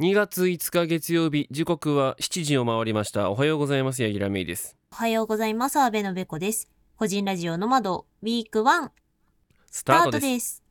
2月5日月曜日時刻は7時を回りました。おはようございます。柳楽芽衣です。おはようございます。阿部のべこです。個人ラジオの窓、ウィーク1、スタートです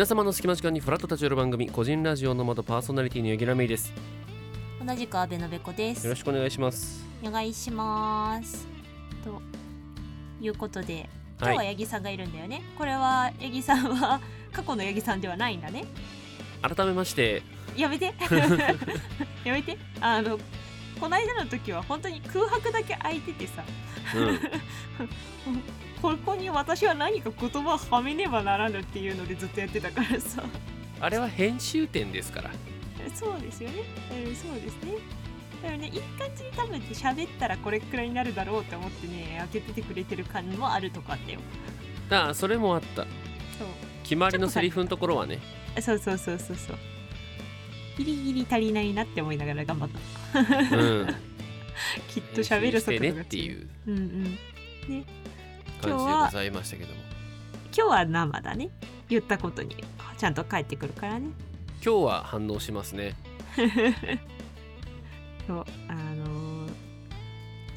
皆様の隙間時間にフラット立ち寄る番組個人ラジオの窓パーソナリティの柳楽芽衣です同じく阿部のべこですよろ。しくお願いしますお願いします。ということで、今日は八木さんがいるんだよね。これは八木さんは過去の八木さんではないんだね。改めましてやめて やめてあのこの間の時は本当に空白だけ空いててさうん ここに私は何か言葉をはめねばならぬっていうのでずっとやってたからさ。あれは編集点ですから。そうですよね、うん、そうですね。でもねいい感じに多分ね喋ったらこれくらいになるだろうって思ってね開けててくれてる感もあるとかあったよ。ああそれもあった。そう。決まりのセリフのところはね。そうそうそうそうそう。ギリギリ足りないなって思いながら頑張った。うん。きっと喋る速度がねっていう。うんうん感じで今日はございましたけども。今日は生だね。言ったことに。ちゃんと帰ってくるからね。今日は反応しますね。そうあのー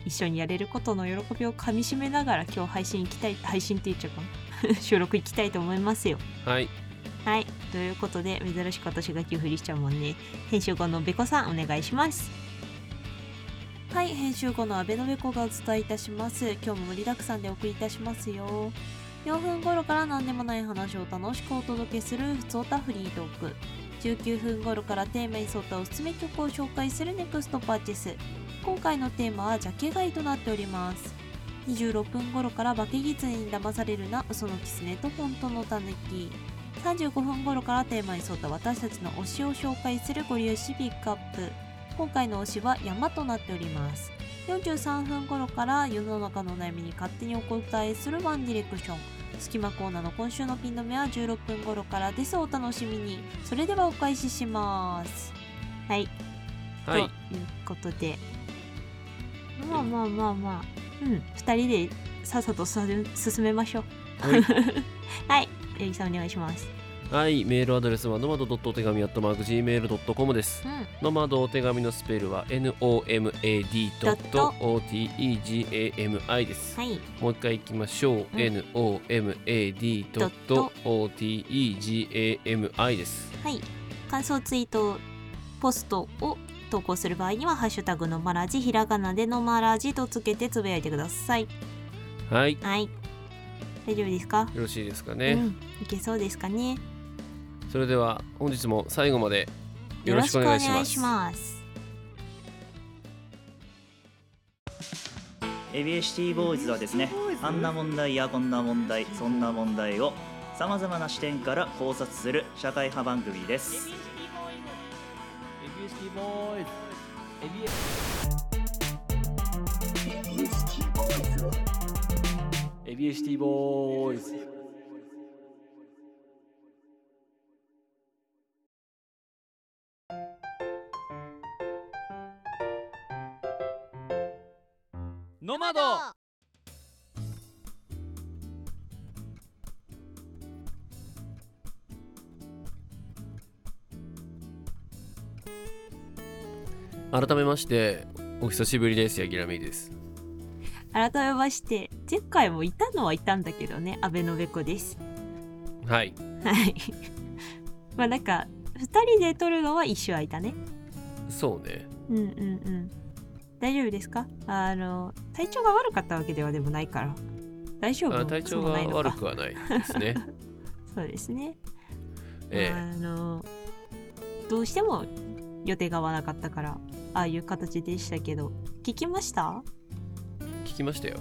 一緒にやれることの喜びをかみしめながら今日配信行きたい配信って言っちゃうかな 収録行きたいと思いますよ。はい。はい。ということで珍しく私が急振りしちゃうもんね。編集後のべこさんお願いしますはい編集後の阿部のべこがお伝えいたします。今日も盛りだくさんでお送りいたしますよ。4分頃から何でもない話を楽しくお届けするふつおたフリートーク。19分頃からテーマに沿ったおすすめ曲を紹介するネクストパーチェス。今回のテーマはジャケ買いとなっております。26分頃から化け狐に騙されるな嘘の狐と本当のたぬき35分頃からテーマに沿った私たちの推しを紹介するご利用しピックアップ。今回の推しは山となっております。43分頃から世の中の悩みに勝手にお答えするワンディレクション。隙間コーナーの今週のピン止めは16分頃からです。お楽しみに。それではお開始します。はい、はい。ということで。まあまあまあまあ。うん。2人でさっさと進進めましょう。はい。はい。八木さんお願いしますはい、メールアドレスはノマドドットお手紙アットマーク Gmail.com です。うんノマドお手紙のスペルは NOMAD ドット OTEGAMI です。はいもう一回いきましょう。ん NOMAD ドット OTEGAMI です。はい感想ツイートポストを投稿する場合には「ハッシュタグのまらじ」ひらがなでのまらじとつけてつぶやいてくださいはい、よはい大丈夫ですか？ろしいですかうね。んいけそうですかねそれでは本日も最後までよろしくお願いします。ますエビエシティボーイズはですねあんな問題やこんな問題そんな問題をさまざまな視点から考察する社会派番組です。エビエシティボーイズノマド改めましてお久しぶりです。ヤギラミです。改めまして前回もいたのはいたんだけどね阿部のべこですはい。はい まあなんか2人で撮るのは一緒空いたね。そうね。うんうんうん。大丈夫ですか？あの体調が悪かったわけではでもないから。大丈夫？あ体調が悪くはないですね。そうですね、えあのどうしても予定が合わなかったからああいう形でしたけど。聞きました？え聞きましたよ。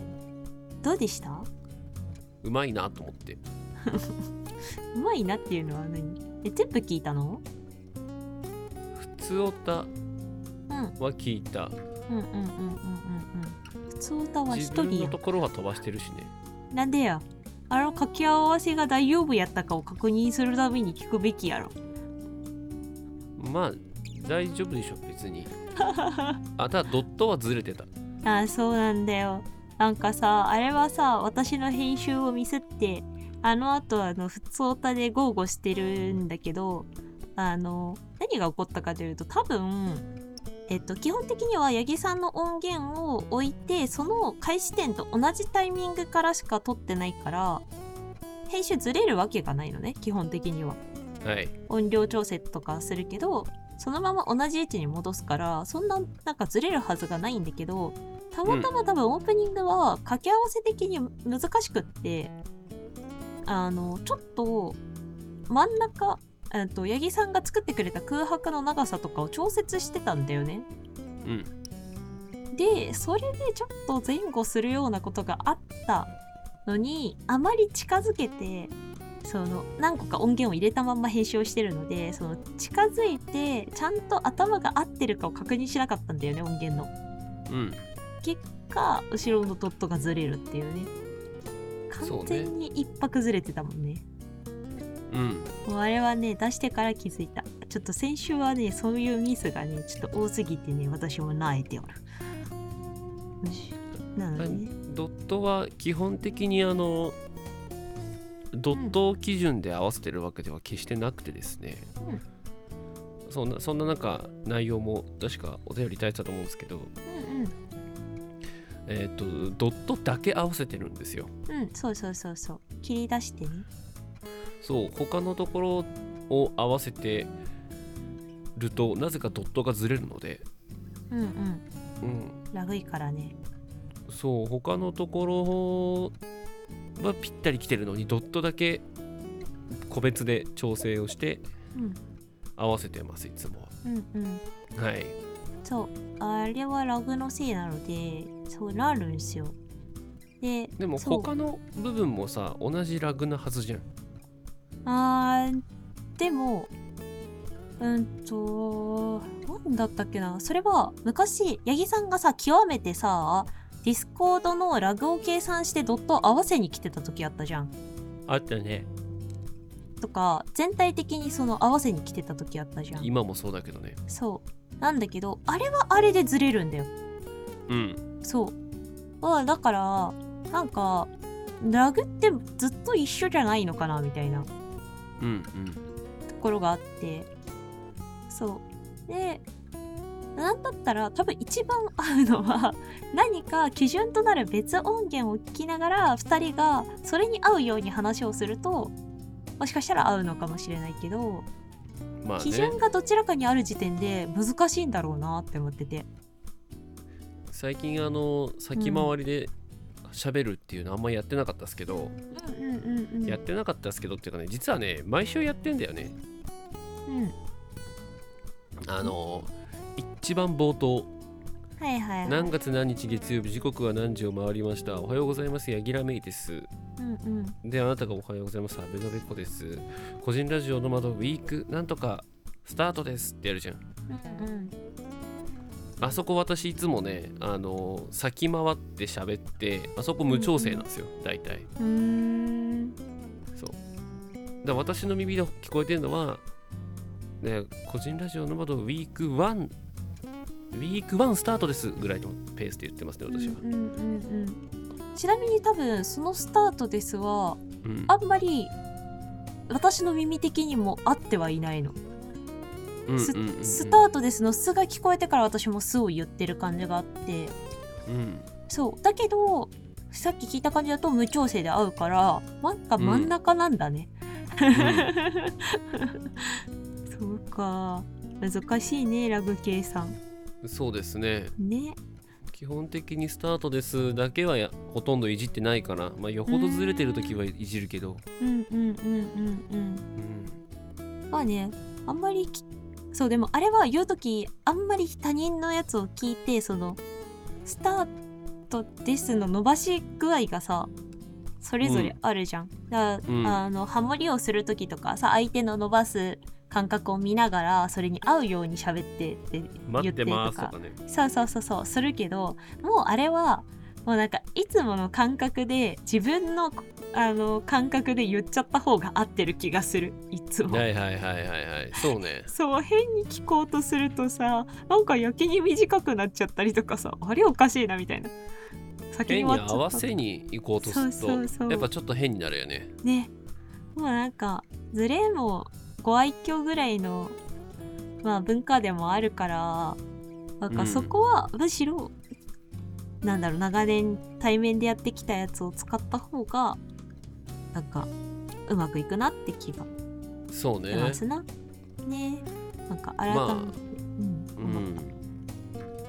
どうでした？うまいなと思って。うまいなっていうのは何？え全部聞いたの？普通オタうん。は聞いた。うんうんうんうんうんうん。普通歌は一自分人や。んのところは飛ばしてるしね。なんでや？あの掛け合わせが大丈夫やったかを確認するために聞くべきやろ。まあ大丈夫でしょ別に。あただドットはずれてた。あそうなんだよ。なんかさあれはさ私の編集をミスってあの後あの普通歌で豪語してるんだけどあの何が起こったかというと多分えっと基本的には八木さんの音源を置いてその開始点と同じタイミングからしか撮ってないから編集ずれるわけがないのね基本的には。はい。音量調整とかするけどそのまま同じ位置に戻すからそんななんかずれるはずがないんだけどたまたま多分オープニングは掛け合わせ的に難しくってあのちょっと真ん中えっと八木さんが作ってくれた空白の長さとかを調節してたんだよね。うん。でそれでちょっと前後するようなことがあったのにあまり近づけてその何個か音源を入れたまんま編集をしてるのでその近づいてちゃんと頭が合ってるかを確認しなかったんだよね音源の。うん。結果後ろのドットがずれるっていうね完全に一泊ずれてたもんね。うん。もうあれはね出してから気づいた。ちょっと先週はねそういうミスがねちょっと多すぎてね私も泣いておる。なのでねドットは基本的にあのドット基準で合わせてるわけでは決してなくてですね、そんなそんななんか内容も確かお便りいただいてたと思うんですけどうんえっ、とドットだけ合わせてるんですよ。うんうんそうそうそうそう。切り出してね。そう他のところを合わせてるとなぜかドットがずれるので。うんうん。うん。ラグいからね。そう他のところはぴったり来てるのにドットだけ個別で調整をしてうん。合わせてますいつもうんうん。ははいそう。あれはラグのせいなのでそうなるんですよ。ででも他の部分もさ同じラグなはずじゃん。あーでもうんと何だったっけな。それは昔八木さんがさ極めてさディスコードのラグを計算してドットを合わせに来てた時あったじゃん。あったねとか全体的にその合わせに来てた時あったじゃん。今もそうだけどね。そう。なんだけどあれはあれでずれるんだよ。うん。そう。まあだからなんかラグってずっと一緒じゃないのかなみたいな。うんうん。ところがあって。そう。でなんだったら多分一番合うのは 何か基準となる別音源を聞きながら2人がそれに合うように話をするともしかしたら合うのかもしれないけど、まあね。基準がどちらかにある時点で難しいんだろうなって思ってて。最近あの先回りで喋るっていうのあんまやってなかったですけど、うんうんうんうん。やってなかったですけどっていうかね実はね毎週やってんだよね。うん。あの一番冒頭はいはい。はい何月何日月曜日時刻は何時を回りました。おはようございますヤギラメイです。うんうん。であなたがおはようございますアベノベコです。個人ラジオの窓ウィークなんとかスタートですってやるじゃん。うんうん。あそこ私いつもねあの先回って喋ってあそこ無調整なんですよ大体。うーん。そう。だ私の耳で聞こえてるのはね個人ラジオの窓ウィーク1ウィーク1スタートですぐらいのペースで言ってますね私は。うんうんうんうんちなみに多分そのスタートですはうん。あんまり私の耳的にも合ってはいないの、スうんうんうんうん。スタートですの「す」が聞こえてから私も「す」を言ってる感じがあって。うん。そう。だけどさっき聞いた感じだと無調整で合うからなんか真ん中なんだね、そうか。難しいねラグ計算そうですね。ね。基本的にスタートですだけはやほとんどいじってないかな。まあよほどずれてる時はいじるけど。うんうんうんうんうん。うん。まあねあんまりきそうでもあれは言う時あんまり他人のやつを聞いてそのスタートですの伸ばし具合がさそれぞれあるじゃん、だから、うん。あのハモリをする時とかさ相手の伸ばす感覚を見ながらそれに合うように喋ってって言待ってとかとかね。そうそうそうそうするけどもうあれはもうなんかいつもの感覚で自分のあの感覚で言っちゃった方が合ってる気がする。いつも。はいはいはいはいはい。そうね。そう変に聞こうとするとさなんかやけに短くなっちゃったりとかさあれおかしいなみたいな。先変に合わせに行こうとするとそうそうそう。やっぱちょっと変になるよね。ね。もうなんかズレもご愛嬌ぐらいのまあ文化でもあるからなんかうん。そこはむしろ、なんだろう長年対面でやってきたやつを使った方がなんかうまくいくなって気がそうね。しますな。ね。なんか改めて、まあうん。うん。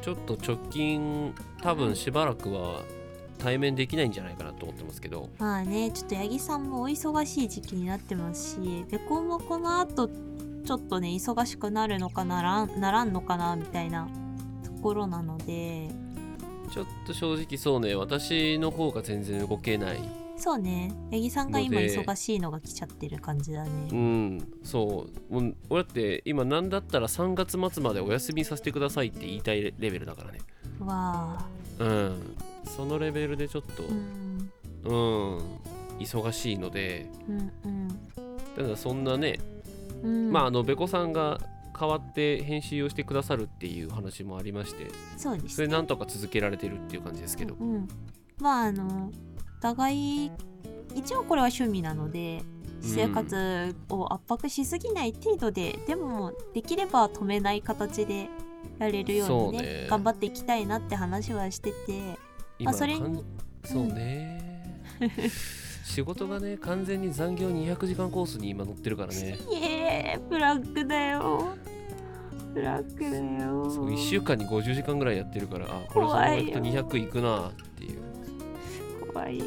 ちょっと直近多分しばらくは対面できないんじゃないかなと思ってますけど。たまあねちょっと八木さんもお忙しい時期になってますしべこもこの後ちょっとね忙しくなるのかならんならんのかなみたいなところなので。ちょっと正直そうね私の方が全然動けない。そうね。八木さんが今忙しいのが来ちゃってる感じだうねんそう。もう俺だって今なんだったら3月末までお休みさせてくださいって言いたいレベルだからね。わあうんそのレベルでちょっとうん。うん忙しいのでうんただそんなね、うん。うんまああのべこさんが代わって編集をしてくださるっていう話もありましてそうですそれなんとか続けられてるっていう感じですけど。うんうん。まああのお互い一応これは趣味なので生活を圧迫しすぎない程度で、でもできれば止めない形でやれるようにねね。頑張っていきたいなって話はしてて今それに？かんそうね、仕事がね完全に残業200時間コースに今乗ってるからね。イエーイブラックだよ。ブラックだよ。そう1週間に50時間ぐらいやってるからあこれそのままいくと200いくなっていう。怖いよ。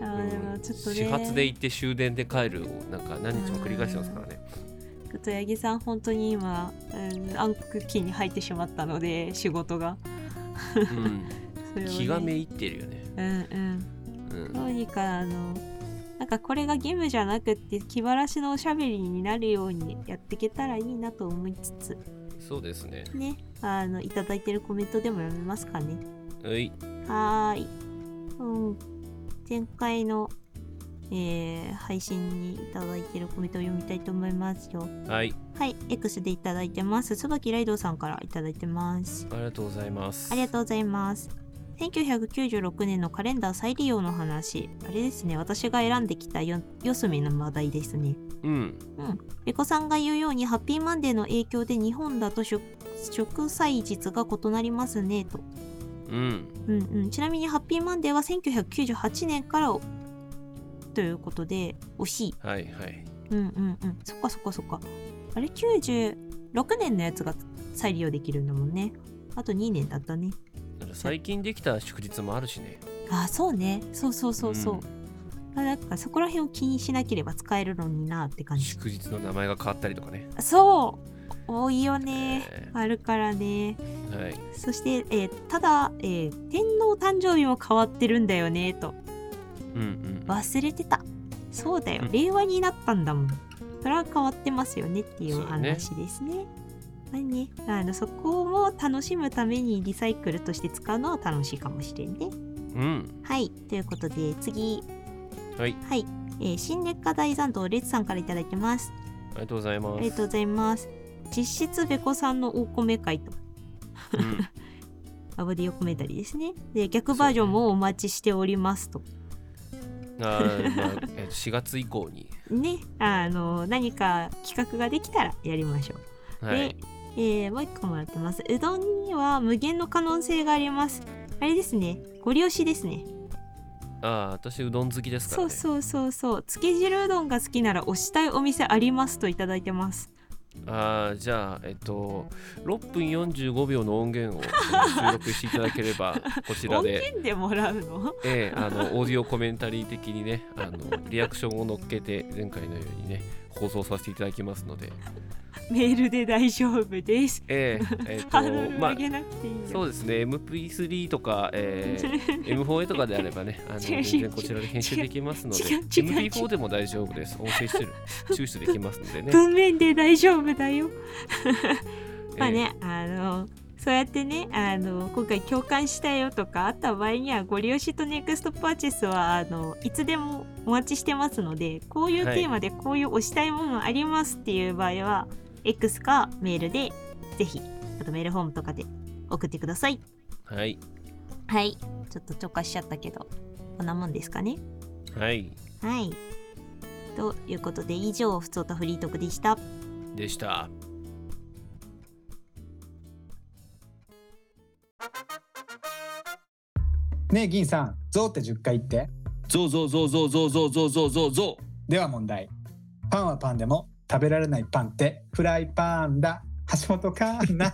あーでもちょっとね。始発で行って終電で帰るをなんか何日も繰り返してますからね。ちょっと八木さん本当に今、うん、暗黒期に入ってしまったので仕事がうんそれをね。気がめいってるよね。うんうん。うん。どうにかあのなんかこれが義務じゃなくって気晴らしのおしゃべりになるようにやっていけたらいいなと思いつつ。そうですね。ね。あのいただいてるコメントでも読めますかね。はい。はーい、うん、前回の、えー配信にいただいてるコメントを読みたいと思いますよ。はい。はい、X でいただいてます。椿ライドさんからいただいてます。ありがとうございます。ありがとうございます。1996年のカレンダー再利用の話。あれですね、私が選んできたよ四隅の話題ですね。うんうん。ペコさんが言うように、ハッピーマンデーの影響で日本だと食食祭日が異なりますね、と。うんうんうん。ちなみに、ハッピーマンデーは1998年からということで、惜しい。はいはいうんうんうん。そっかそっかそっか。あれ、96年のやつが再利用できるんだもんね。あと2年だったね。最近できた祝日もあるしねあ、そうね。そうそうそうそう。うんあだからそこら辺を気にしなければ使えるのになって感じ。祝日の名前が変わったりとかねそう多いよね。えあるからね。ーはいそして、えーただ、えー天皇誕生日も変わってるんだよね、と。うんうん忘れてた。そうだよう。ん令和になったんだもん。それは変わってますよねっていう話ですね。まあね、あのそこも楽しむためにリサイクルとして使うのは楽しいかもしれんね。うんはい。ということで、次。はいはい。えー新劣化大残党レッツさんからいただいてます。ありがとうございますありがとうございます。実質べこさんのお米会と。うんアボディオコメンタリーですね。で、逆バージョンもお待ちしておりますと。あーまあえー4月以降に ね、あの、何か企画ができたらやりましょう。はいで、えーもう一個もらってます。うどんには無限の可能性があります。あれですね、ご利用しですね。ああ私うどん好きですからねそうそうそうそう。つけ汁うどんが好きなら推したいお店ありますといただいてます。ああじゃあえっと6分45秒の音源を収録していただければ こちら音で源でもらうの？ええあのオーディオコメンタリー的にねあのリアクションを乗っけて前回のようにね放送させていただきますので。メールで大丈夫です。えー、え ーとまあそうですね。MP3 とか、え ー M4A とかであればね、あの全然こちらで編集できますので、違う違う違う。MP4 でも大丈夫です。音声出力 抽出できますのでね。文面で大丈夫だよ。まあえね、あのそうやってねあの今回共感したよとかあった場合にはご利用しとネクストパーチェスはあのいつでもお待ちしてますのでこういうはいテーマでこういう推したいものありますっていう場合は、X かメールでぜひあとメールフォームとかで送ってくださいーはい。はいちょっとちょかしちゃったけどこんなもんですかねはい。はいということで以上ふつおたフリートークでしたでした。ねえ銀さんゾウって10回言って。ゾウゾウゾウゾウゾウゾウゾウゾウゾウ。ゾでは問題。パンはパンでも食べられないパンってフライパンだ。橋本環奈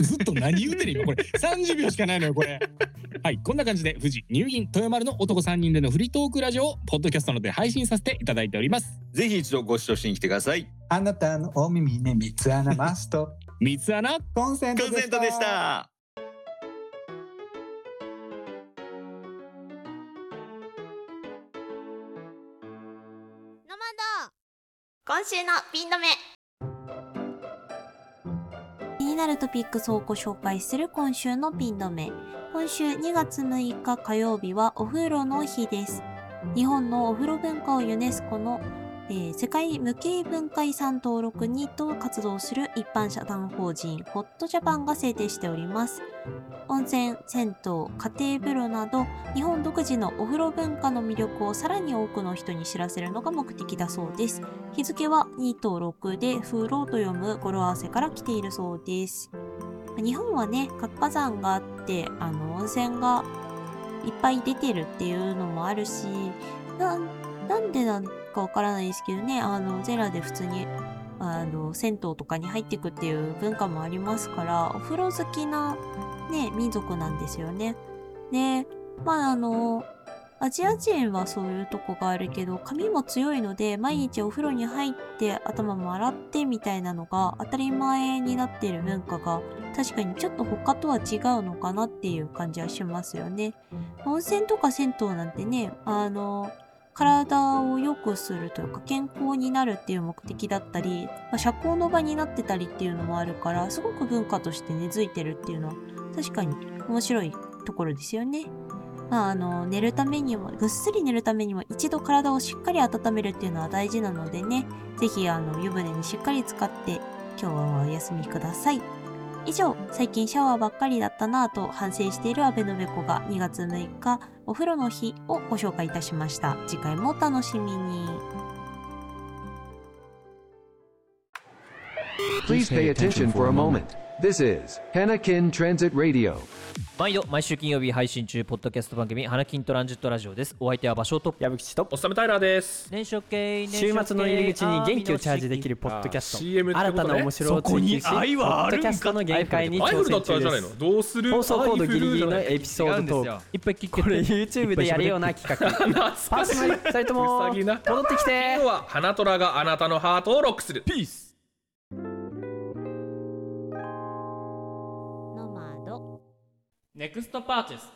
ウずっと何言うてる今これ。30秒しかないのよこれ。はいこんな感じで富士乳銀豊丸の男3人でのフリートークラジオをポッドキャストので配信させていただいております。ぜひ一度ご視聴しに来てください。あなたのお耳に三つ穴マスト。三つ穴。コンセントでした今週のピン止め。気になるトピックスをご紹介する今週のピン止め。今週2月6日火曜日はお風呂の日です。日本のお風呂文化をユネスコの、えー世界無形文化遺産登録にと活動する一般社団法人ホットジャパンが制定しております温泉、銭湯、家庭風呂など日本独自のお風呂文化の魅力をさらに多くの人に知らせるのが目的だそうです日付は2と6で風呂と読む語呂合わせから来ているそうです。日本はね、活火山があって、あの、温泉がいっぱい出てるっていうのもあるし、なんなんでなんかわからないですけどね、あの、ゼラで普通に、あの、銭湯とかに入っていくっていう文化もありますから、お風呂好きなね、民族なんですよね。で、まああの、アジア人はそういうとこがあるけど髪も強いので毎日お風呂に入って頭も洗ってみたいなのが当たり前になっている文化が確かにちょっと他とは違うのかなっていう感じはしますよね。温泉とか銭湯なんてねあの体を良くするというか健康になるっていう目的だったり、まあ社交の場になってたりっていうのもあるからすごく文化として根付いてるっていうのは確かに面白いところですよね。まあ、あの寝るためにもぐっすり寝るためにも一度体をしっかり温めるっていうのは大事なのでねぜひあの湯船にしっかり使って今日はお休みください以上最近シャワーばっかりだったなぁと反省している阿部のべこが2月6日お風呂の日をご紹介いたしました次回もお楽しみに Please pay attention for a moment. This is Hanakin Transit Radio. 毎度毎週金曜日配信中ポッドキャスト番組花金トランジットラジオです。お相手は場所と矢吹吉とおっさめタイラーです。年初系週末の入り口に元気をチャージできるポッドキャスト。新たな面白を追求し愛はあるんかポッドキャストの限界に挑戦中でったらじゃないの。す。どうする？放送コードギリギリのエピソードトーク。いっぱい聞けこれて YouTube でやるような企画。パーソナリティ2人とも 戻ってきて。今日は花虎があなたのハートをロックする。ピース。ネクストパーチェス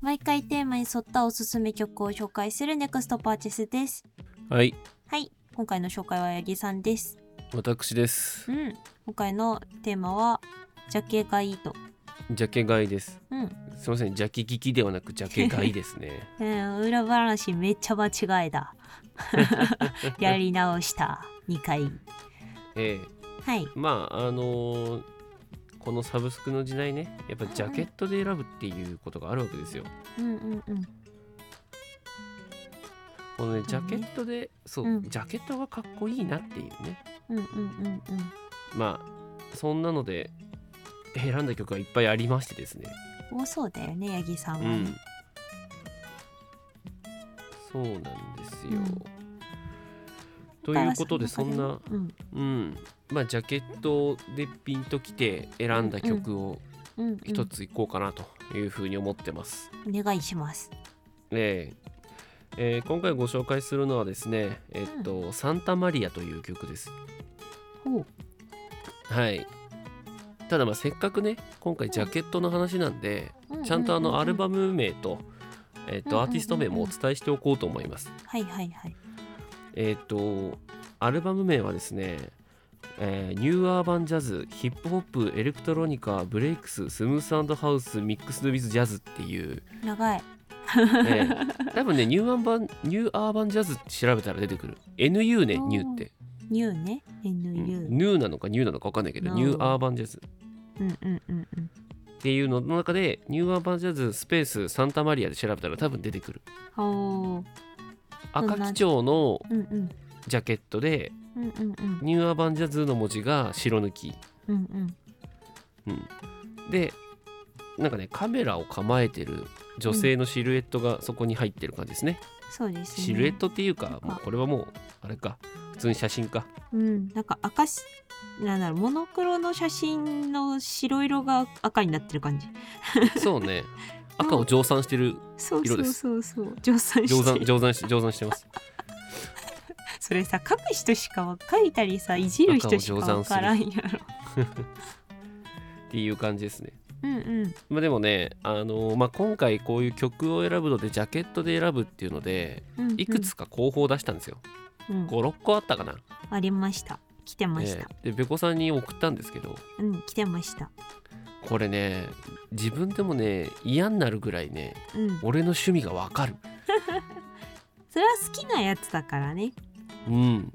毎回テーマに沿ったおすすめ曲を紹介するネクストパーチェスですはい、はい今回の紹介は八木さんです私ですう。ん今回のテーマはジャケがいいとジャケ買いです。うんすみません、ジャケ聞きではなくジャケ買いですね。うん、裏話めっちゃ間違えた。やり直した。2回。えはいえ。まあ、あのーこのサブスクの時代ね、やっぱジャケットで選ぶっていうことがあるわけですよ。うんうんうん。このね、ジャケットで、そう、うんジャケットがかっこいいなっていうね。うんうんうんまあ、そんなので選んだ曲がいっぱいありましてですね。うん。多そうだよね、八木さんはん。そうなんですよ。うんということで、そんな、うん。うん、まあ、ジャケットでピンときて選んだ曲をうん。うん一ついこうかなというふうに思ってます。お願いします。えーえー今回ご紹介するのはですね、えっと、サンタマリアという曲です。ほう。はい。ただまあせっかくね今回ジャケットの話なんで、うんちゃんとあうんうんうん。のアルバム名と、えっとうんうんうんうん。アーティスト名もお伝えしておこうと思います。はいはいはいえっとアルバム名はですね、えー Nu Urban Jazz Hip Hop Electronica Breaks Smooth House Mixed With Jazz っていう、長い。えー多分ねニューアーバン Nu Urban Jazz って調べたら出てくる。NU ねニューって、ニューね？うん。NU ニューなのかニューなのか分かんないけど Nu Urban Jazz。うんうんうんうんっていうのの中でニューアーバンジャズスペースサンタマリアで調べたら多分出てくる。ほう赤基調のジャケットでニューアーバンジャズの文字が白抜き、うんうん。うん、でなんかねカメラを構えてる女性のシルエットがそこに入ってる感じですね、そうですね。シルエットっていうかもうこれはもうあれか。普通に写真か。うん。なんか赤しなんだろうモノクロの写真の白色が赤になってる感じ。そうね 赤を乗算してるそうそう色ですそう。そう乗算乗して。る算乗算し乗算してます。それさ書く人しかわ書いたりさいじる人しかわからんやろ。っていう感じですね。うんうん。まあでもね、あのーまあ、今回こういう曲を選ぶのでジャケットで選ぶっていうのでうんうん。いくつか候補を出したんですよ、うん。56個あったかな、ありました。来てました、えーでベコさんに送ったんですけど。うん来てましたこれね自分でもね嫌になるぐらいねうん。俺の趣味がわかる。それは好きなやつだからね。うん。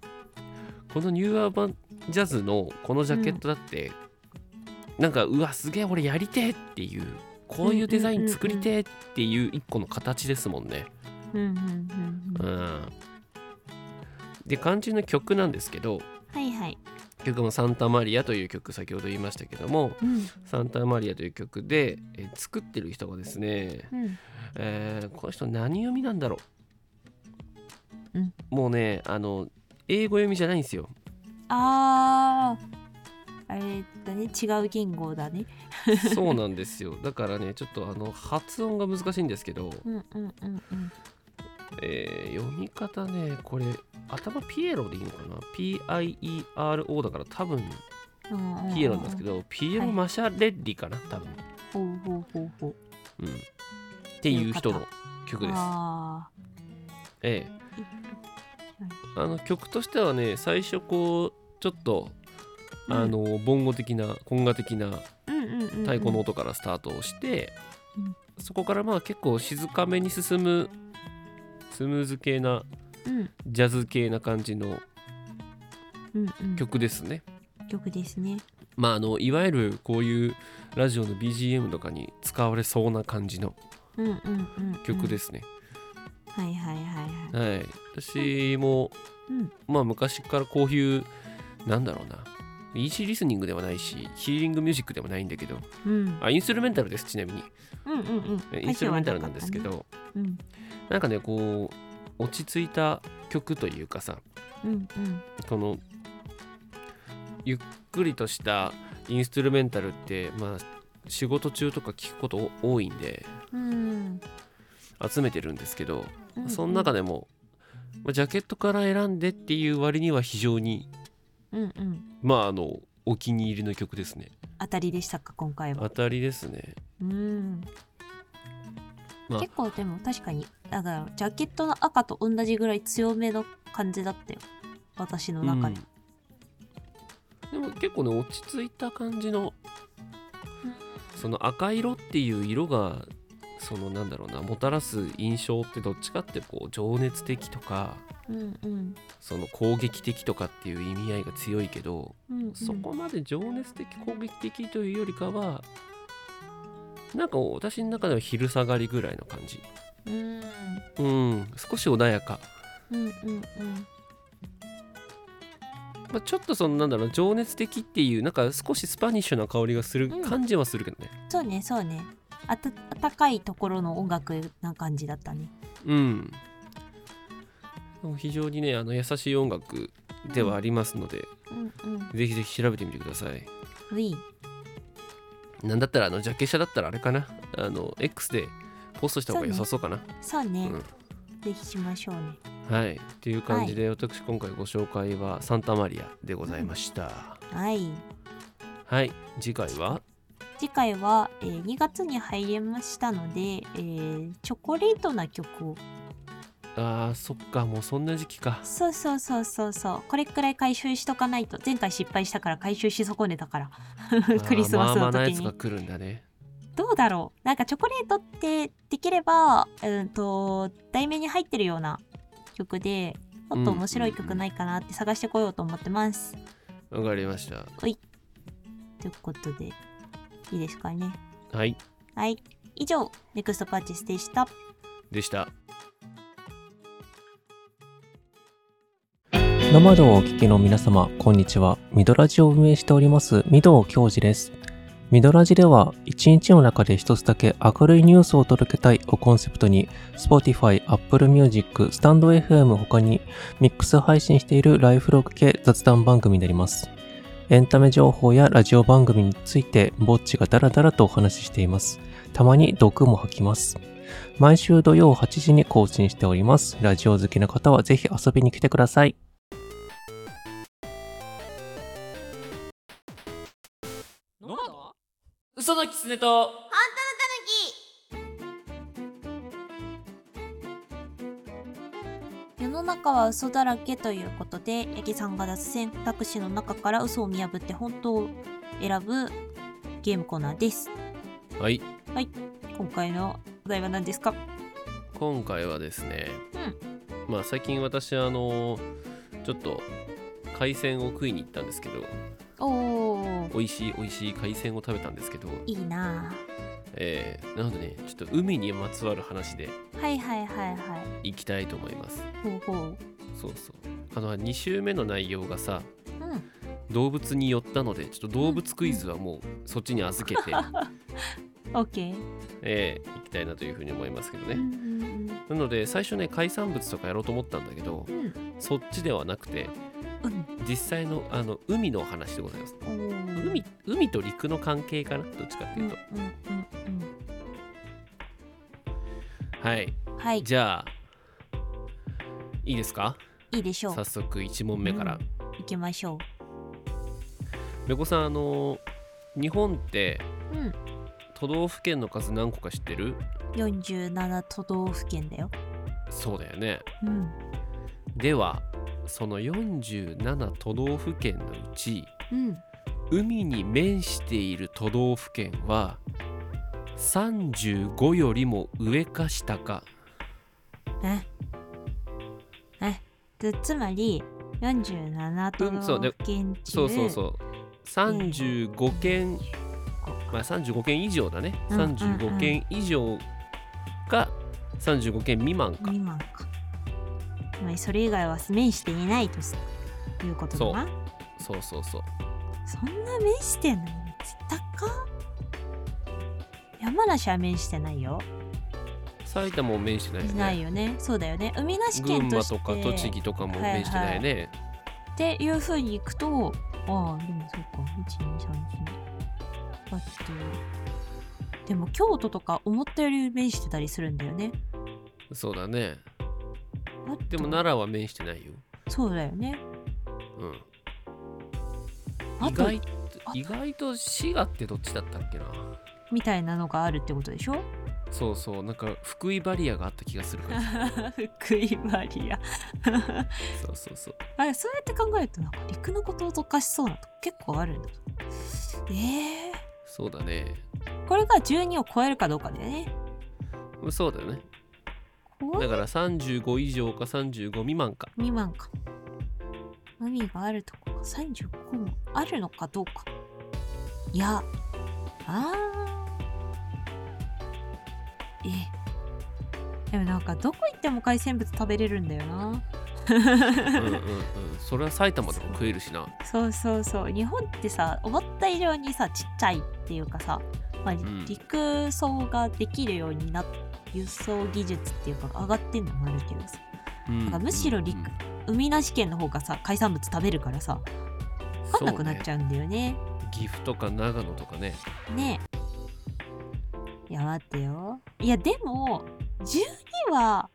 このニューアーバンジャズのこのジャケットだって、なんかうわすげえ俺やりてえっていうこういうデザイン作りてえっていう一個の形ですもんね。うんうんうんうん。うん。で肝心の曲なんですけどはいはい曲も「サンタマリア」という曲先ほど言いましたけどもうん「サンタマリア」という曲で、えー作ってる人がですね、うん。えーこの人何読みなんだろう、うん。もうねあの英語読みじゃないんですよ。あー。あれだね違う言語だね。そうなんですよ。だからねちょっとあの発音が難しいんですけど、うんうんうんうん。えー読み方ねこれ頭ピエロでいいのかな ?P-I-E-R-O だから多分ピエロなんですけど、ピエロ・マシャレッリかな？多分、ほうほうほうほう。うん、っていう人の曲です。あええ。あの曲としてはね最初こうちょっと、うん。あのボンゴ的なコンガ的な太鼓の音からスタートをして、うん。そこからまあ結構静かめに進むスムーズ系なうんジャズ系な感じのうんうん。曲ですね。曲ですね。まああのいわゆるこういうラジオの BGM とかに使われそうな感じの曲ですね。はいはいはいはい。はい、私も、うん。まあ昔からこういうなんだろうな。イージーリスニングではないしヒーリングミュージックでもないんだけどうん。あインストゥルメンタルですちなみに。うんうんうん。インストゥルメンタルなんですけど、うん。なんかねこう落ち着いた曲というかさうんうん。このゆっくりとしたインストゥルメンタルってまあ仕事中とか聞くこと多いんでうん集めてるんですけど、うん。その中でも、まあジャケットから選んでっていう割には非常にうんうん。まああのお気に入りの曲ですね。当たりでしたか今回は。当たりですね。うんまあ。結構でも確かにだからジャケットの赤と同じぐらい強めの感じだったよ。私の中で、でも結構ね落ち着いた感じのその赤色っていう色がそのなんだろうなもたらす印象ってどっちかってこう情熱的とかうんうん。その攻撃的とかっていう意味合いが強いけど、うんうん。そこまで情熱的攻撃的というよりかはなんか私の中では昼下がりぐらいの感じ。うん。うん少し穏やか、うんうんうん。まあ、ちょっとそのなんだろう情熱的っていうなんか少しスパニッシュな香りがする感じはするけどね。そうねそうね。あた暖かいところの音楽な感じだったね。うん。非常にねあの優しい音楽ではありますので、うんうん。ぜひぜひ調べてみてください。なんだったらあのジャケ写だったらあれかな？あの X でポストした方が良さそうかな？そうね、うん。ぜひしましょうね。はい。っていう感じで、私今回ご紹介はサンタマリアでございました、はい。はい。次回は？次回は、えー2月に入りましたので、えーチョコレートな曲をあーそっかもうそんな時期か。そうそうそうそうそう。これくらい回収しとかないと。前回失敗したから回収し損ねたから。クリスマスのあーまあまあなや時につが来るんだね。どうだろう。なんかチョコレートってできればうんと題名に入ってるような曲でもっと面白い曲ないかなって探してこようと思ってます、わかりました。ということでいいですかね。はい。はい。以上ネクストパーチェスでした。でした生でお聞きの皆様、こんにちは。ミドラジを運営しております、ミド京二です。ミドラジでは、一日の中で一つだけ明るいニュースを届けたいをコンセプトに、Spotify、Apple Music、スタンド FM 他に、ミックス配信しているライフログ系雑談番組になります。エンタメ情報やラジオ番組について、ぼっちがダラダラとお話ししています。たまに毒も吐きます。毎週土曜8時に更新しております。ラジオ好きな方はぜひ遊びに来てください。嘘のキツネと世の中は嘘だらけということで八木さんが出す選択肢の中から嘘を見破って本当を選ぶゲームコーナーです。はい。はい。今回のお題は何ですか？今回はですね、まあ最近私あのちょっと海鮮を食いに行ったんですけどおお美味しい美味しい海鮮を食べたんですけど。いいな。えー、なのでねちょっと海にまつわる話であはいはいはいはい。いきたいと思います。ほうほう。そうそう。あの2週目の内容がさうん。動物に寄ったのでちょっと動物クイズはもうそっちに預けて、オッケーえー、いきたいなというふうに思いますけどね、うんうん。なので最初ね海産物とかやろうと思ったんだけど、うん。そっちではなくて、実際のあの海の話でございます。うん海海と陸の関係かな？どっちかっていうと、うんうんはい、はい。じゃあいいですか？いいでしょう。早速1問目から、行きましょめこさんあの日本ってううん。都道府県の数何個か知ってる？47都道府県だよ。そうだよね。うん。ではその47都道府県のうちうん。海に面している都道府県は35よりも上か下か。え？え？でつまり47都道府県中、そうそうそう35県まあ35県以上だね。うんうんうん。35県以上か35県未満か。未満かつまりそれ以外は面していないということだな。そう。そうそうそんな面してんの北か？山梨は面してないよ。埼玉も面してないよね。ないよね。そうだよね。海なし県群馬として。とか栃木とかも面してないね、っていうふうにいくとああでもそうか。1234あとでも京都とか思ったより面してたりするんだよね。そうだねあと。でも奈良は面してないよ。そうだよね。うん。意外と意外と滋賀ってどっちだったっけな。みたいなのがあるってことでしょ？そうそう。なんか福井バリアがあった気がするから。福井バリア。そうそうそう。あれそうやって考えるとなんか陸のことをどかしそうなとこ結構あるんだえー、そうだね。これが12を超えるかどうかだよね。そうだよねだから35以上か35未満か。未満か。海があるとこが35もあるのかどうか。いや。あー。え。でもなんかどこ行っても海鮮物食べれるんだよな。うんうんうん。それは埼玉でも食えるしな。そうそうそう。日本ってさ思った以上にさちっちゃいっていうかさ、まあん。陸送ができるようになっ輸送技術っていうか上がってんのもあるけどさ、うんなんかむしろ陸、海なし県の方がさ海産物食べるからさ分かんなくなっちゃうんだよね。岐阜とか長野とかね。ね。えいや待ってよ。いやでも12は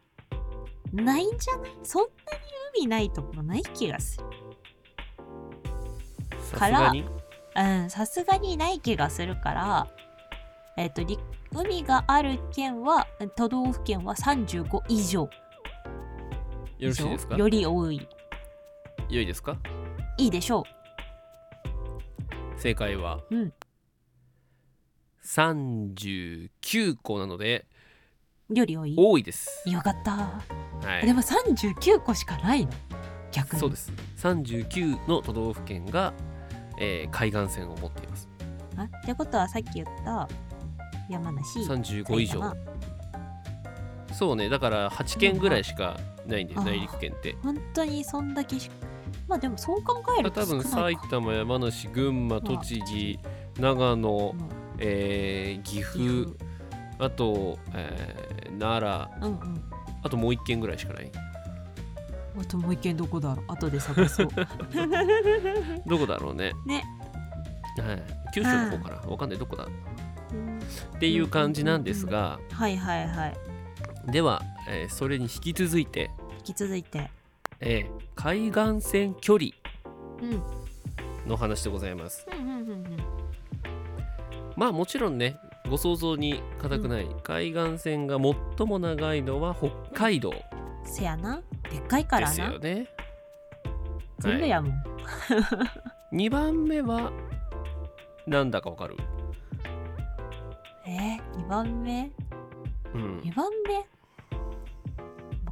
ないんじゃない？そんなに海ないところない気がする。さすがに？うんさすがにない気がするからえっ、と陸海がある県は都道府県は35以上。よろしいですか？より多い。良いですか？いいでしょ正解はううん39個なのでより多い。多いです。よかった、はい。でも39個しかないの？逆に。そうです。39の都道府県が、えー海岸線を持っています。あってことはさっき言った山梨35以上。そうねだから8県ぐらいしかないんだよ内陸県って。本当にそんだけしまあでもそう考えると多分埼玉山梨群馬栃木長野、えー岐阜あと、えー奈良、うんうん。あともう1県ぐらいしかない。あともう一軒どこだろう後で探そう。どこだろうね。ね。はい。九州の方かなわかんない。どこだ？っていう感じなんですが、はいはいはい。では、えーそれに引き続いて、引き続いて。えー海岸線距離うん。の話でございます。うんうんうんうん。まあもちろんねご想像に難くない、海岸線が最も長いのは北海道。せやな。でっかいかでらな。すよね。全部やもん、2番目はなんだかわかる？えー、2番目？うん。2番目？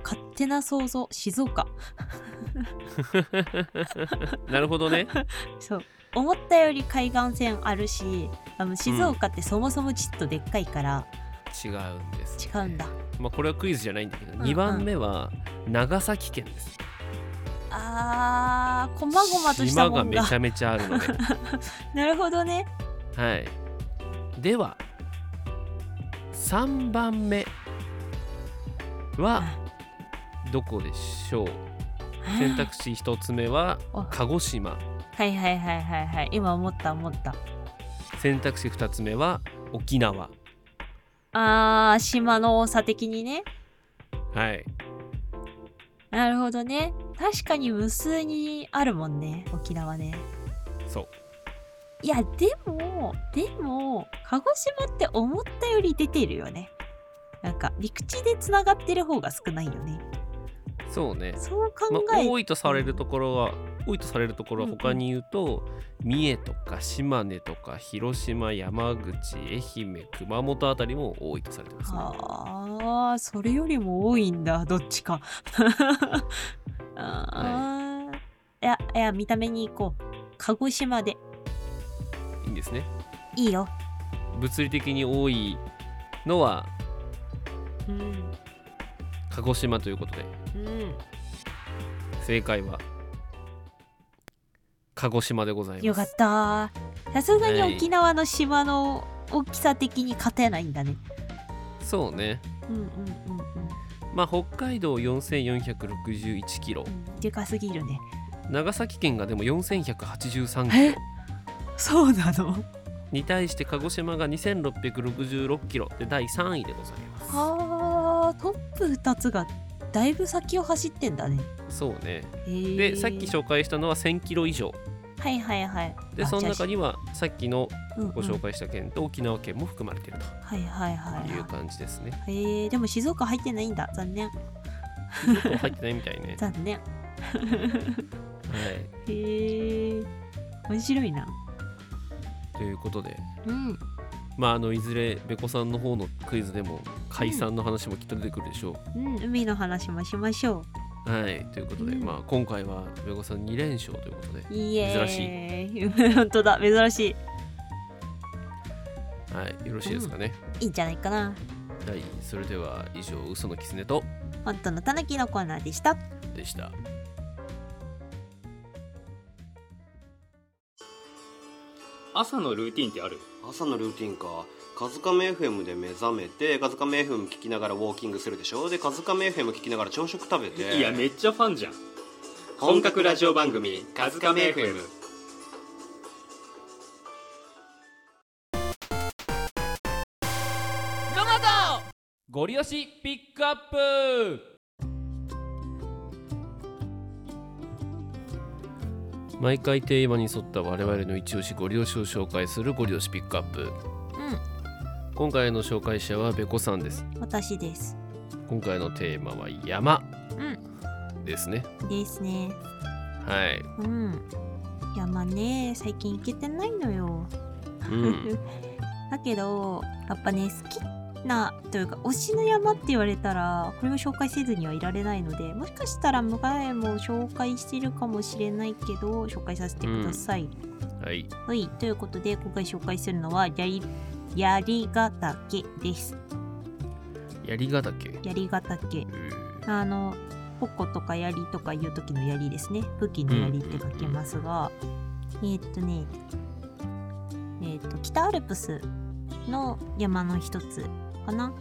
勝手な想像。静岡。なるほどね。そう。思ったより海岸線あるしあの静岡ってそもそもちっとでっかいから、違うんです違うんだ。まあこれはクイズじゃないんだけど、うん2番目は長崎県です。あーこまごまとした島がもんがめちゃめちゃあるので。なるほどね。はい。では3番目はどこでしょう？選択肢1つ目は鹿児島。はいはいはいはいはい。今思った思った。選択肢2つ目は沖縄。あー島の多さ的にね。はい。なるほどね。確かに無数にあるもんね沖縄ね。そう。いやでもでも鹿児島って思ったより出てるよね。なんか陸地でつながってる方が少ないよね。そうね。そう考まあ、え多いとされるところは多いとされるところは他に言うと、三重とか島根とか広島山口愛媛熊本あたりも多いとされてますね。ああそれよりも多いんだ。どっちか。あー、いやいや見た目に行こう。鹿児島で。いいんですね。いいよ物理的に多いのはうん鹿児島ということで。うん正解は鹿児島でございます。よかった。さすがにはい。沖縄の島の大きさ的に勝てないんだね。そうね。うんうんうんうん。まあ北海道4461キロ。でかすぎるね。長崎県がでも4183キえ？ロそうなの？に対して鹿児島が2666キロで第3位でございます。あートップ2つがだいぶ先を走ってんだね。そうね。でさっき紹介したのは1000キロ以上。はいはいはい。でその中にはさっきのご紹介した県と沖縄県も含まれているはいはいはいとい。う感じですね。へーでも静岡入ってないんだ。残念。ちょっと入ってないみたいね。残念。はい。へえ。面白いなということで。うん。まああのいずれべこさんの方のクイズでも海産の話もきっと出てくるでしょう。ん。海の話もしましょう、はい。ということで、うん。まあ今回はべこさん2連勝ということで珍しい。本当だ。珍しい。はい。よろしいですかね、いいんじゃないかな。はい。それでは以上嘘の狐と本当のたぬきのコーナーでした。でした朝のルーティンってある？朝のルーティンか。カズカメ FM で目覚めてカズカメ FM 聞きながらウォーキングするでしょ？でカズカメ FM 聞きながら朝食食べて。いやめっちゃファンじゃん。本格ラジオ番組「カズカメ FM」ゴリ押しピックアップ毎回テーマに沿った我々の一押しゴリ押しを紹介するゴリ押しピックアップ。うん。今回の紹介者はベコさんです。私です。今回のテーマは山。うん。ですね。ですね。はい。うん。山ね最近行けてないのよ。うん。だけどやっぱね好きなというか推しの山って言われたらこれを紹介せずにはいられないのでもしかしたら前も紹介してるかもしれないけど紹介させてください、はい。はい。ということで今回紹介するのはやり槍ヶ岳です。槍ヶ岳槍ヶ岳あの矛とか槍とかいう時の槍ですね。武器の槍って書きますが、えーっとねえーっと北アルプスの山の一つかな、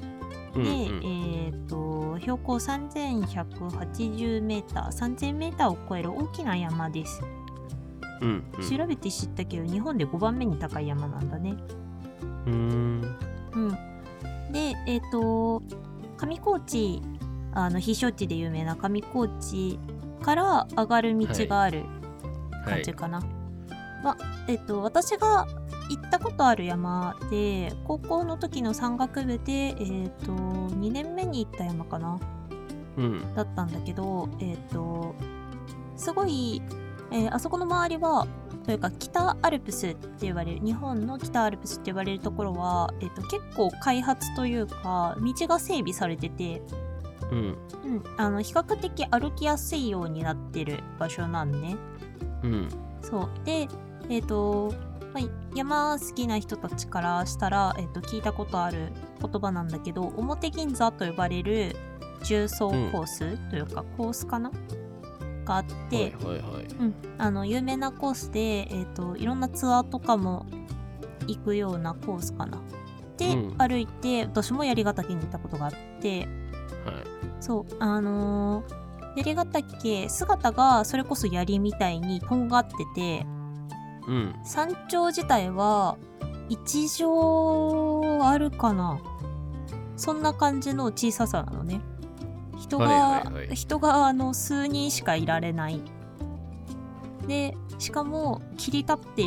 うんで、うん。えーっと標高3180メーター3000メーターを超える大きな山です、うんうん。調べて知ったけど日本で5番目に高い山なんだね。うーん。うん、でえっ、と上高地あの避暑地で有名な上高地から上がる道があるはい。感じかな。まあえっ、と私が行ったことある山で高校の時の山岳部で、えっと2年目に行った山かな？うん。だったんだけどえっ、とすごい、えーあそこの周りはというか北アルプスって言われる日本の北アルプスって言われるところは、えっと結構開発というか道が整備されてて、うん。うん、あの比較的歩きやすいようになってる場所なんね。うん。そう。でえっ、と、まあ、山好きな人たちからしたら、えっと聞いたことある言葉なんだけど表銀座と呼ばれる重走コースというか、コースかな？があって、有名なコースで、えー、といろんなツアーとかも行くようなコースかな。で、うん。歩いて私も槍ヶ岳に行ったことがあってはい。そう。あのー、槍ヶ岳姿がそれこそ槍みたいにとんがっててうん。山頂自体は一畳あるかな？そんな感じの小ささなのね。人が、はいはいはい。人があの数人しかいられない。でしかも切り立って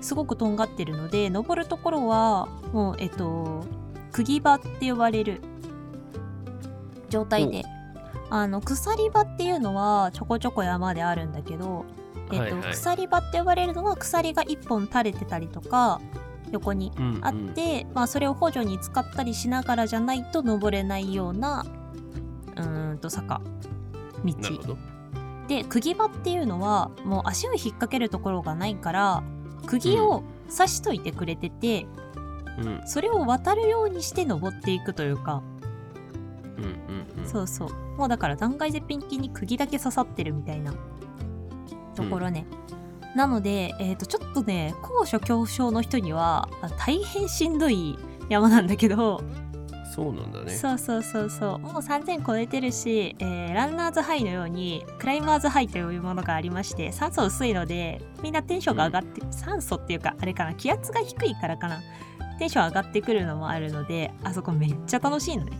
すごくとんがってるので登るところはもうえっと釘場って呼ばれる。状態で。あの鎖場っていうのはちょこちょこ山であるんだけど、えっとはいはい。鎖場って呼ばれるのは鎖が1本垂れてたりとか横にうんあって、まあ、それを補助に使ったりしながらじゃないと登れないようなうーんと坂。道。で釘場っていうのはもう足を引っ掛けるところがないから釘を刺しといてくれてて、うん。それを渡るようにして登っていくというか、うんうんうん。そうそう。もうだから断崖絶壁に釘だけ刺さってるみたいなところね、なので、えー、とちょっとね高所恐怖症の人にはあ大変しんどい山なんだけど、そうなんだね。そうそうそうそう。もう3000超えてるし、えーランナーズハイのようにクライマーズハイというものがありまして酸素薄いのでみんなテンションが上がって、酸素っていうかあれかな気圧が低いからかな。テンション上がってくるのもあるのであそこめっちゃ楽しいのね。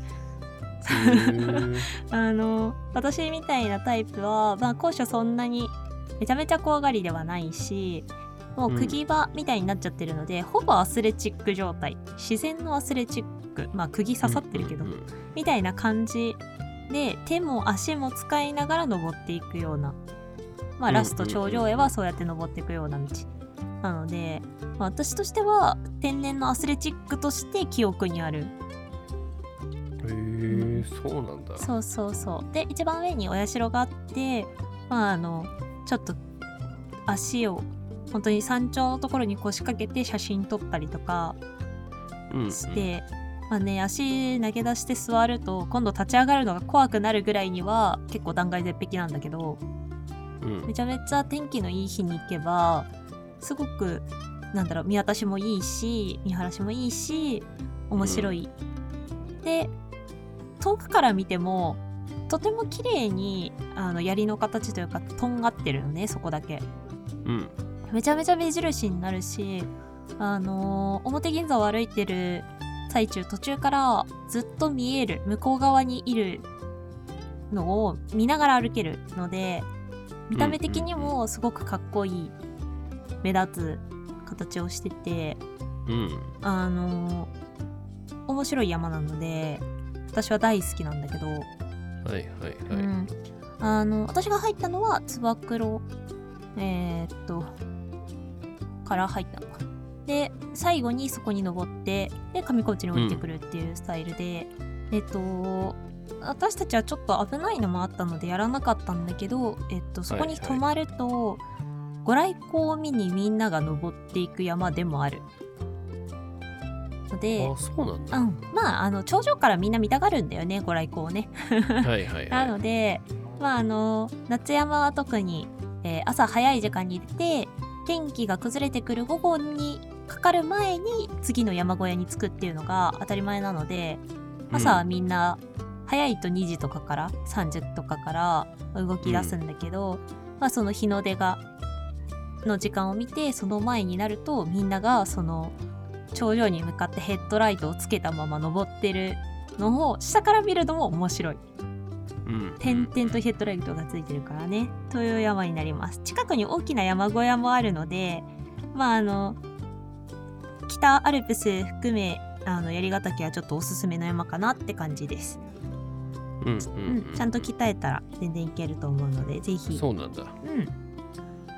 あの私みたいなタイプは、まあ、高所そんなにめちゃめちゃ怖がりではないしもう釘場みたいになっちゃってるので、ほぼアスレチック状態。自然のアスレチック。まあ釘刺さってるけど、うんうんみたいな感じで手も足も使いながら登っていくような、まあ、うん。ラスト頂上へはそうやって登っていくような道。なので、まあ、私としては天然のアスレチックとして記憶にある。へえそうなんだ。そうそうそう。で一番上にお社があってまああのちょっと足を本当に山頂のところに腰掛けて写真撮ったりとかうんうん。して、まあね足投げ出して座ると今度立ち上がるのが怖くなるぐらいには結構断崖絶壁なんだけどうん。めちゃめちゃ天気のいい日に行けばすごくなんだろう見渡しもいいし見晴らしもいいし面白い、で遠くから見てもとても綺麗にあの槍の形というかとんがってるのねそこだけ。うん。めちゃめちゃ目印になるしあのー表銀座を歩いてる最中途中からずっと見える向こう側にいるのを見ながら歩けるので見た目的にもすごくかっこいい目立つ形をしててうん。あの面白い山なので私は大好きなんだけど、はいはいはい、うん、あの私が入ったのはつば九郎えーっとから入ったのかで最後にそこに登ってで上高地に降りてくるっていうスタイルで、えっと私たちはちょっと危ないのもあったのでやらなかったんだけど、えっと、そこに泊まると、ご来光を見にみんなが登っていく山でもあるのであそうなんだ。うん、まああの頂上からみんな見たがるんだよねご来光をね。はいはいなので、まあ、あの夏山は特に、えー朝早い時間に出て天気が崩れてくる午後にかかる前に次の山小屋に着くっていうのが当たり前なので朝はみんな早いと2時とかから3時とかから動き出すんだけど、まあ、その日の出がの時間を見てその前になるとみんながその頂上に向かってヘッドライトをつけたまま登ってるのを下から見るのも面白い。うん。点々とヘッドライトがついてるからね。という山になります。近くに大きな山小屋もあるのでまああの北アルプス含めあの槍ヶ岳はちょっとおすすめの山かなって感じです、うんうんうん、ちゃんと鍛えたら全然いけると思うのでぜひ。そうなんだ。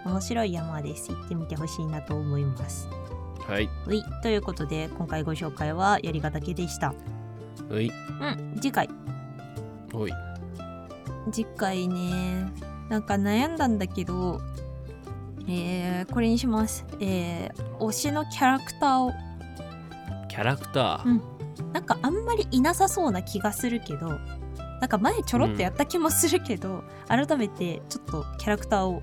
うん。面白い山です。行ってみてほしいなと思いますはい。はい。ということで今回ご紹介は槍ヶ岳でした。はい。うん。次回。おい。次回ね。なんか悩んだんだけどえー、これにします。えー、推しのキャラクターを。キャラクター、うん。なんかあんまりいなさそうな気がするけどなんか前ちょろっとやった気もするけど、改めてちょっとキャラクターを。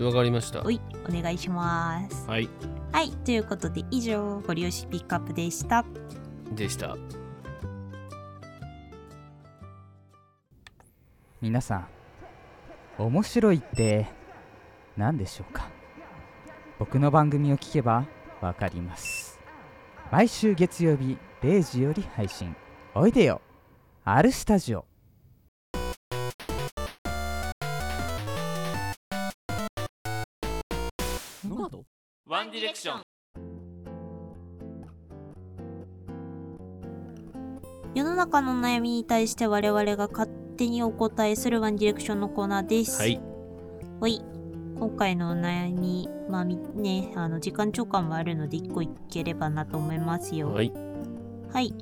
わかりました。お願いします。はいはいということで以上ご利用しピックアップでした。でした。皆さん面白いって何でしょうか？僕の番組を聞けばわかります。毎週月曜日0時より配信。おいでよ。R スタジオワンディレクション世の中の悩みに対して我々が勝手にお答えするワンディレクションのコーナーです。はい。ほい。今回のお悩み、まあみね、あの時間長官もあるので一個いければなと思いますよ。はい。はい。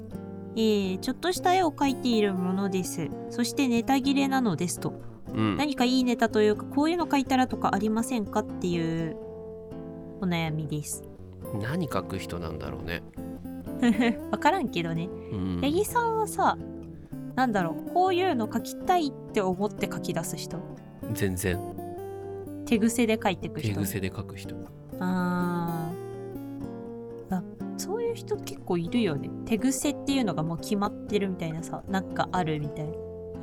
えー、ちょっとした絵を描いているものです。そしてネタ切れなのですと。うん何かいいネタというか、こういうの描いたらとかありませんかっていうお悩みです。何書く人なんだろうね。わからんけどね。うん。八木さんはさ、なんだろう、こういうの書きたいって思って書き出す人？全然。手癖で書いてく人？手癖で書く人。あー。あそういう人結構いるよね。手癖っていうのがもう決まってるみたいなさなんかあるみたい。な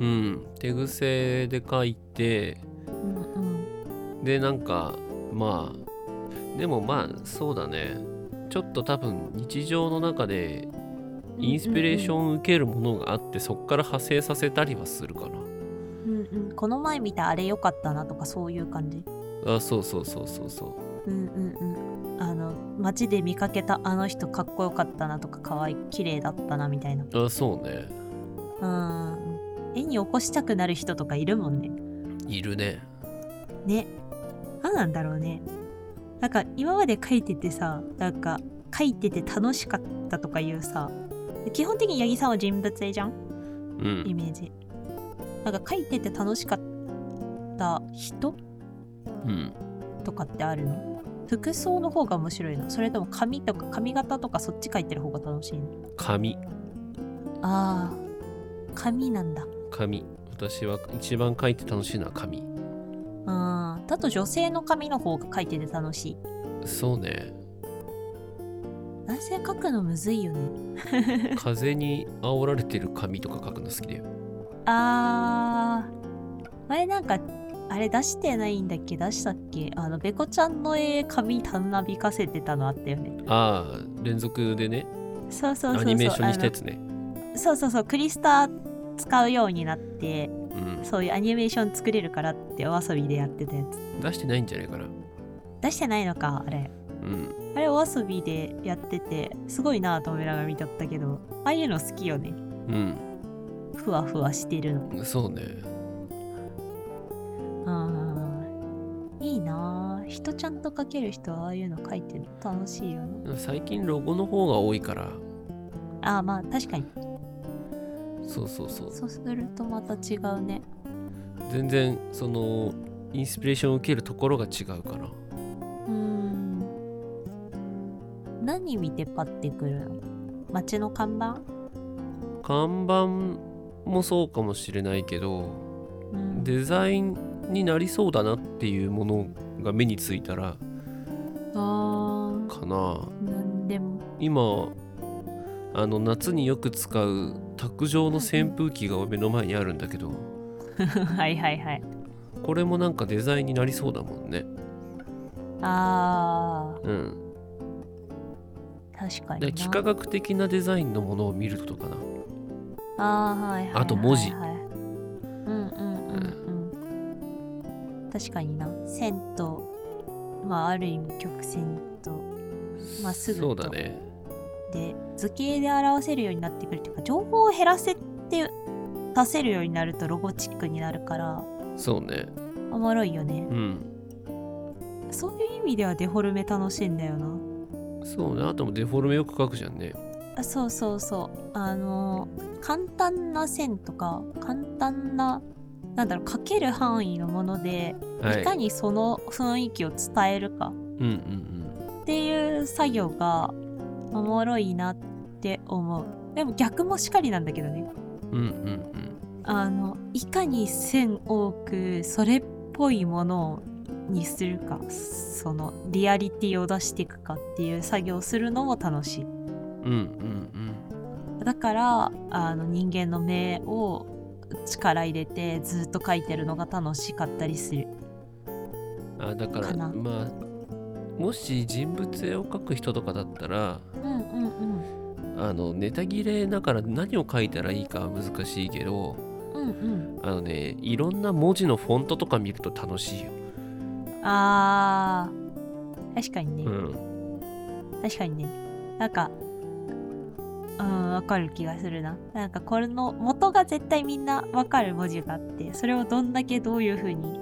うん。手癖で書いて。うん。でなんかまあでもまあそうだね。ちょっと多分日常の中でインスピレーションを受けるものがあってそこから派生させたりはするかうんうん。この前見たあれ良かったなとかそういう感じ。なあそうそうそうそうそう。うんうんうん。あの街で見かけたあの人かっこよかったなとか可愛い綺麗だったなみたいな。あそうね。うん。絵に起こしたくなる人とかいるもんね。いるね。ね。何なんだろうねなんか今まで書いててさなんか書いてて楽しかったとかいうさ基本的に八木さんは人物絵じゃん？うん。イメージ。なんか書いてて楽しかった人？うん。とかってあるの？服装の方が面白いの？それとも髪とか髪型とかそっち書いてる方が楽しいの？紙あー。髪なんだ。紙私は一番書いて楽しいのは紙あーだと女性の髪の方が書いてて楽しい。そうね。男性書くのむずいよね。風に煽られてる紙とか書くの好きだよ。あー。前なんかあれ出してないんだっけ？出したっけ？あのべこちゃんの絵髪たなびかせてたのあったよね。ああ連続でね。そうそうそうそう。アニメーションにしたやつね。そうそうそう。クリスタ使うようになって、うん。そういうアニメーション作れるからってお遊びでやってたやつ。出してないんじゃないかな。出してないのかあれ。うん。あれお遊びでやっててすごいなと思いながら見とったけどああいうの好きよね。うん。ふわふわしてるの。そうね。うんいいな。ぁ人ちゃんと描ける人はああいうの描いてるの楽しいよね。最近ロゴの方が多いから。ああまあ確かにそうそうそう。そうするとまた違うね。全然そのインスピレーションを受けるところが違うかな。うーん。何見てパッてくるの？街の看板？看板もそうかもしれないけど、うん。デザインになりそうだなっていうものが目についたらあかな。ーなんでも。今あの夏によく使う卓上の扇風機が目の前にあるんだけど はいはいはい。これもなんかデザインになりそうだもんね。あうん。ー確かにな。で幾何学的なデザインのものを見るとかな。あーはいはいはいはいあと文字。うんうんうんうん確かにな。線とまあある意味曲線とまっすぐと。そうだねで図形で表せるようになってくるっていうか情報を減らせて出せるようになるとロゴチックになるからそうね。おもろいよね。うん。そういう意味ではデフォルメ楽しいんだよな。そうね。あともデフォルメよく書くじゃんね。あそうそうそう。あの簡単な線とか簡単ななんだろう書ける範囲のもので、はい。い、かにその雰囲気を伝えるか。うんうん。っていう作業がおもろいなって思う。でも逆もしかりなんだけどね。うんうんうん。あのいかに線多くそれっぽいものにするかそのリアリティを出していくかっていう作業をするのも楽しい。うんうんだからあの人間の目を力入れてずっと描いてるのが楽しかったりする。うんあだからまあもし人物絵を描く人とかだったらうんうんあのネタ切れだから何を書いたらいいかは難しいけどうんうん。あのねいろんな文字のフォントとか見ると楽しいよ。うんあー。確かにね、うん。確かにね。なんかうんわかる気がするな。なんかこれの元が絶対みんなわかる文字があってそれをどんだけどういう風に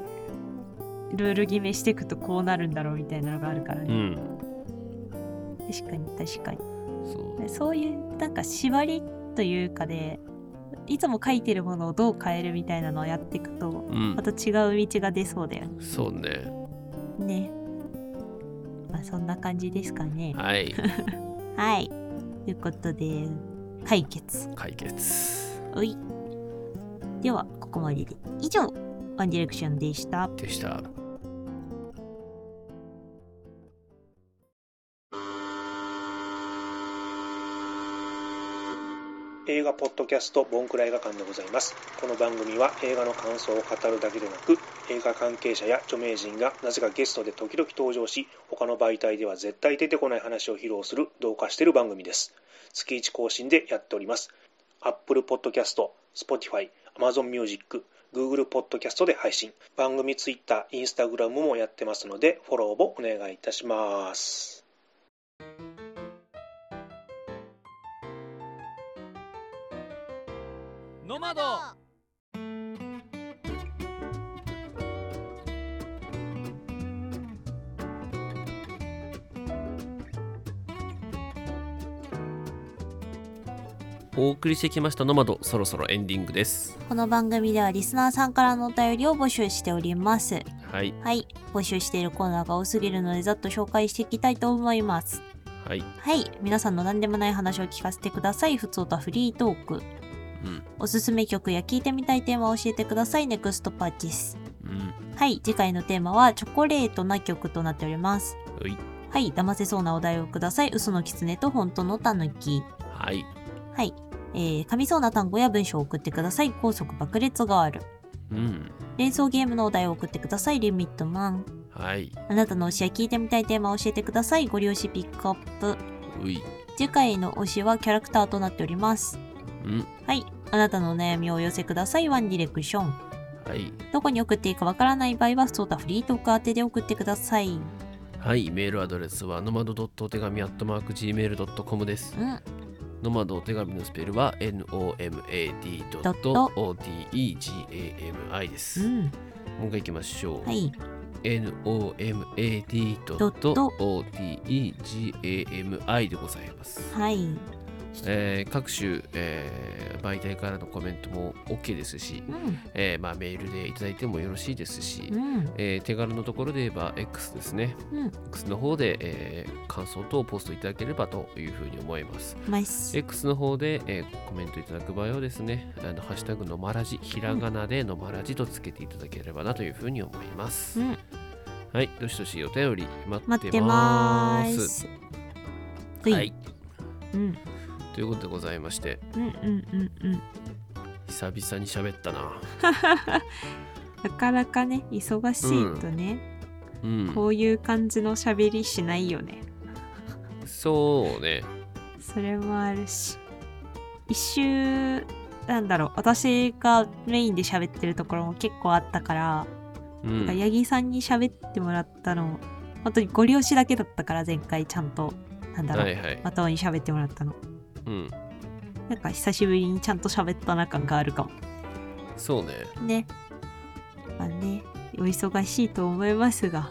ルール決めしていくとこうなるんだろうみたいなのがあるからね、うん。確かに確かに。そう。でそういうなんか縛りというかでいつも書いてるものをどう変えるみたいなのをやっていくと、うん。また違う道が出そうだよね。そうね。ね。まあそんな感じですかね。はい。はい。ということで解決。解決。おい。ではここまでで以上ワンディレクションでした。でした。映画ポッドキャストボンクラ映画館でございます。この番組は映画の感想を語るだけでなく映画関係者や著名人がなぜかゲストで時々登場し他の媒体では絶対出てこない話を披露する同化している番組です。月1更新でやっております。Apple Podcast、Spotify、Amazon Music、Google ポッドキャストで配信番組 Twitter、Instagram もやってますのでフォローもお願いいたします。ノマド。お送りしてきましたノマドそろそろエンディングです。この番組ではリスナーさんからのお便りを募集しております。はい。はい。募集しているコーナーが多すぎるのでざっと紹介していきたいと思います。はい。はい。皆さんの何でもない話を聞かせてください。ふつおたフリートーク。うん。おすすめ曲や聞いてみたいテーマを教えてください。ネクストパーティス。うん。はい。次回のテーマはチョコレートな曲となっております。うい。はい。騙せそうなお題をください。嘘の狐と本当のタヌキ。はい。はいえー、噛みそうな単語や文章を送ってください。高速爆裂ガールうん。連想ゲームのお題を送ってください。リミットマン。はい。あなたの推しや聞いてみたいテーマを教えてください。ご利用しピックアップ。次回の推しはキャラクターとなっております。うん。はい。あなたのお悩みをお寄せください。ワンディレクション。はい。どこに送っていいかわからない場合は、そうたフリートーク宛てで送ってください。はい。メールアドレスはノマドドットお手紙アットマーク Gmail.com です。うん。ノマドお手紙のスペルは nomad.otegami です、うん。もう一回いきましょう。はい。nomad.otegami でございます。はい。えー各種、えー媒体からのコメントも OK ですし、うんえーまあ、メールでいただいてもよろしいですし、うんえー手軽のところで言えば X ですね。うん X の方で、えー感想等をポストいただければというふうに思います。ナイス X の方で、えーコメントいただく場合はですね、あのハッシュタグのまらじ、ひらがなでのまらじとつけていただければなというふうに思います。うんはい、どしどしお便り待っててま。ますす。はいはい。うん。ということでございまして、うんうんうんうん。久々に喋ったな。なかなかね、忙しいとね、うん。こういう感じの喋りしないよね。そうね。それもあるし。一周、なんだろう、私がメインで喋ってるところも結構あったから、うん。八木さんに喋ってもらったの、本当にご了承だけだったから、前回ちゃんと、なんだろう、はいはいまともに喋ってもらったの。うん。なんか久しぶりにちゃんと喋ったな感があるかも。そうね。ね。まあね、お忙しいと思いますが。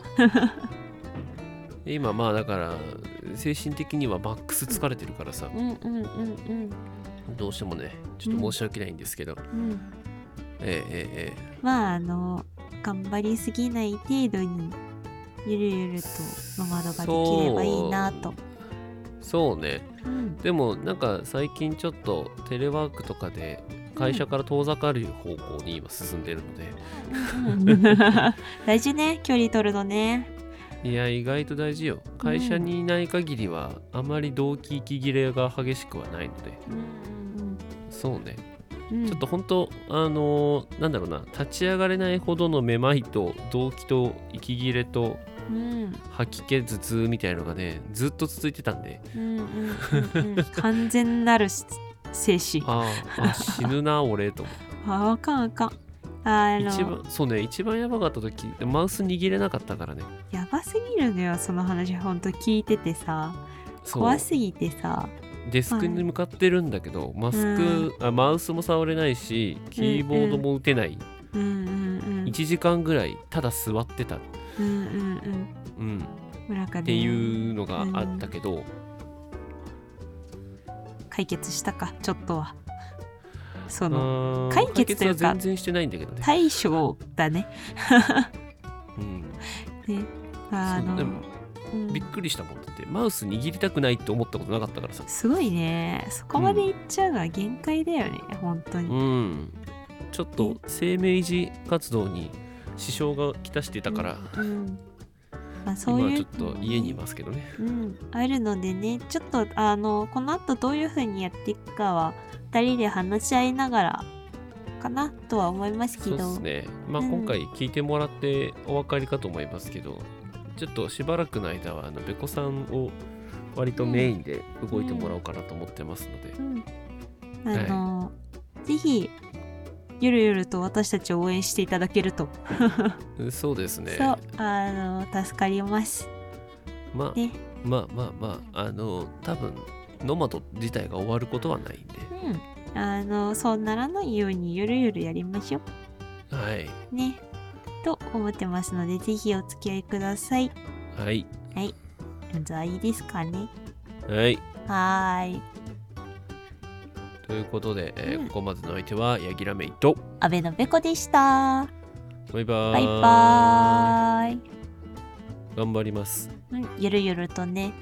今まあだから、精神的にはマックス疲れてるからさ、うんうんうんうん。どうしてもね、ちょっと申し訳ないんですけど、うん、えええええまああの頑張りすぎない程度にゆるゆるとノマドができればいいなと。えそうね。うん。でもなんか最近ちょっとテレワークとかで会社から遠ざかる方向に今進んでるので、うん。大事ね距離取るのね。いや意外と大事よ会社にいない限りはあまり動機息切れが激しくはないのでそうね、うん。ちょっと本当あのーなん。だろうな立ち上がれないほどのめまいと動機と息切れとうん吐き気頭痛みたいのがねずっと続いてたんで。うんうんうんうん完全なるし精神。あーあ死ぬな俺と ああかんあかん。あの一番そうね一番やばかった時マウス握れなかったからね。やばすぎるのよその話ほんと聞いててさ。怖すぎてさ。デスクに向かってるんだけど、マスク、あマウスも触れないしキーボードも打てない、うんうんうん1時間ぐらいただ座ってた、うんうんうん。うん、なん。かねっていうのがあったけど、解決したかちょっとはその解決というか解決は全然してないん。だけどね、対処だねうん、ねあのうでもうん。びっくりしたもん。だってマウス握りたくないって思ったことなかったからさすごいねそこまでいっちゃうのは限界だよね、本当にう、ん。ちょっと生命維持活動に支障がきたしてたから、うん。まあ、そういう今はちょっと家にいますけどね。うん、あるのでねちょっとあのこの後どういう風にやっていくかは2人で話し合いながらかなとは思いますけそうどですね。まあ、うん。今回聞いてもらってお分かりかと思いますけど、ちょっとしばらくの間は、あの、べこさんを割とメインで動いてもらおうかなと思ってますので、うん、あの、ぜひゆるゆると私たちを応援していただけると、う んそうですね。そうあの助かります。まあ、ね。まあまあまあ、あの、多分ノマド自体が終わることはないんで、うん。あのそうならないようにゆるゆるやりましょはい。うね。と思ってますのでぜひお付き合いください。はい。はい。じゃあいいですかね。はい。はーいということで、えーここまでの相手は、ヤギラメイと、阿部のべこでしたバイバーイ。バイバーイ頑張ります。うん、ゆるゆるとね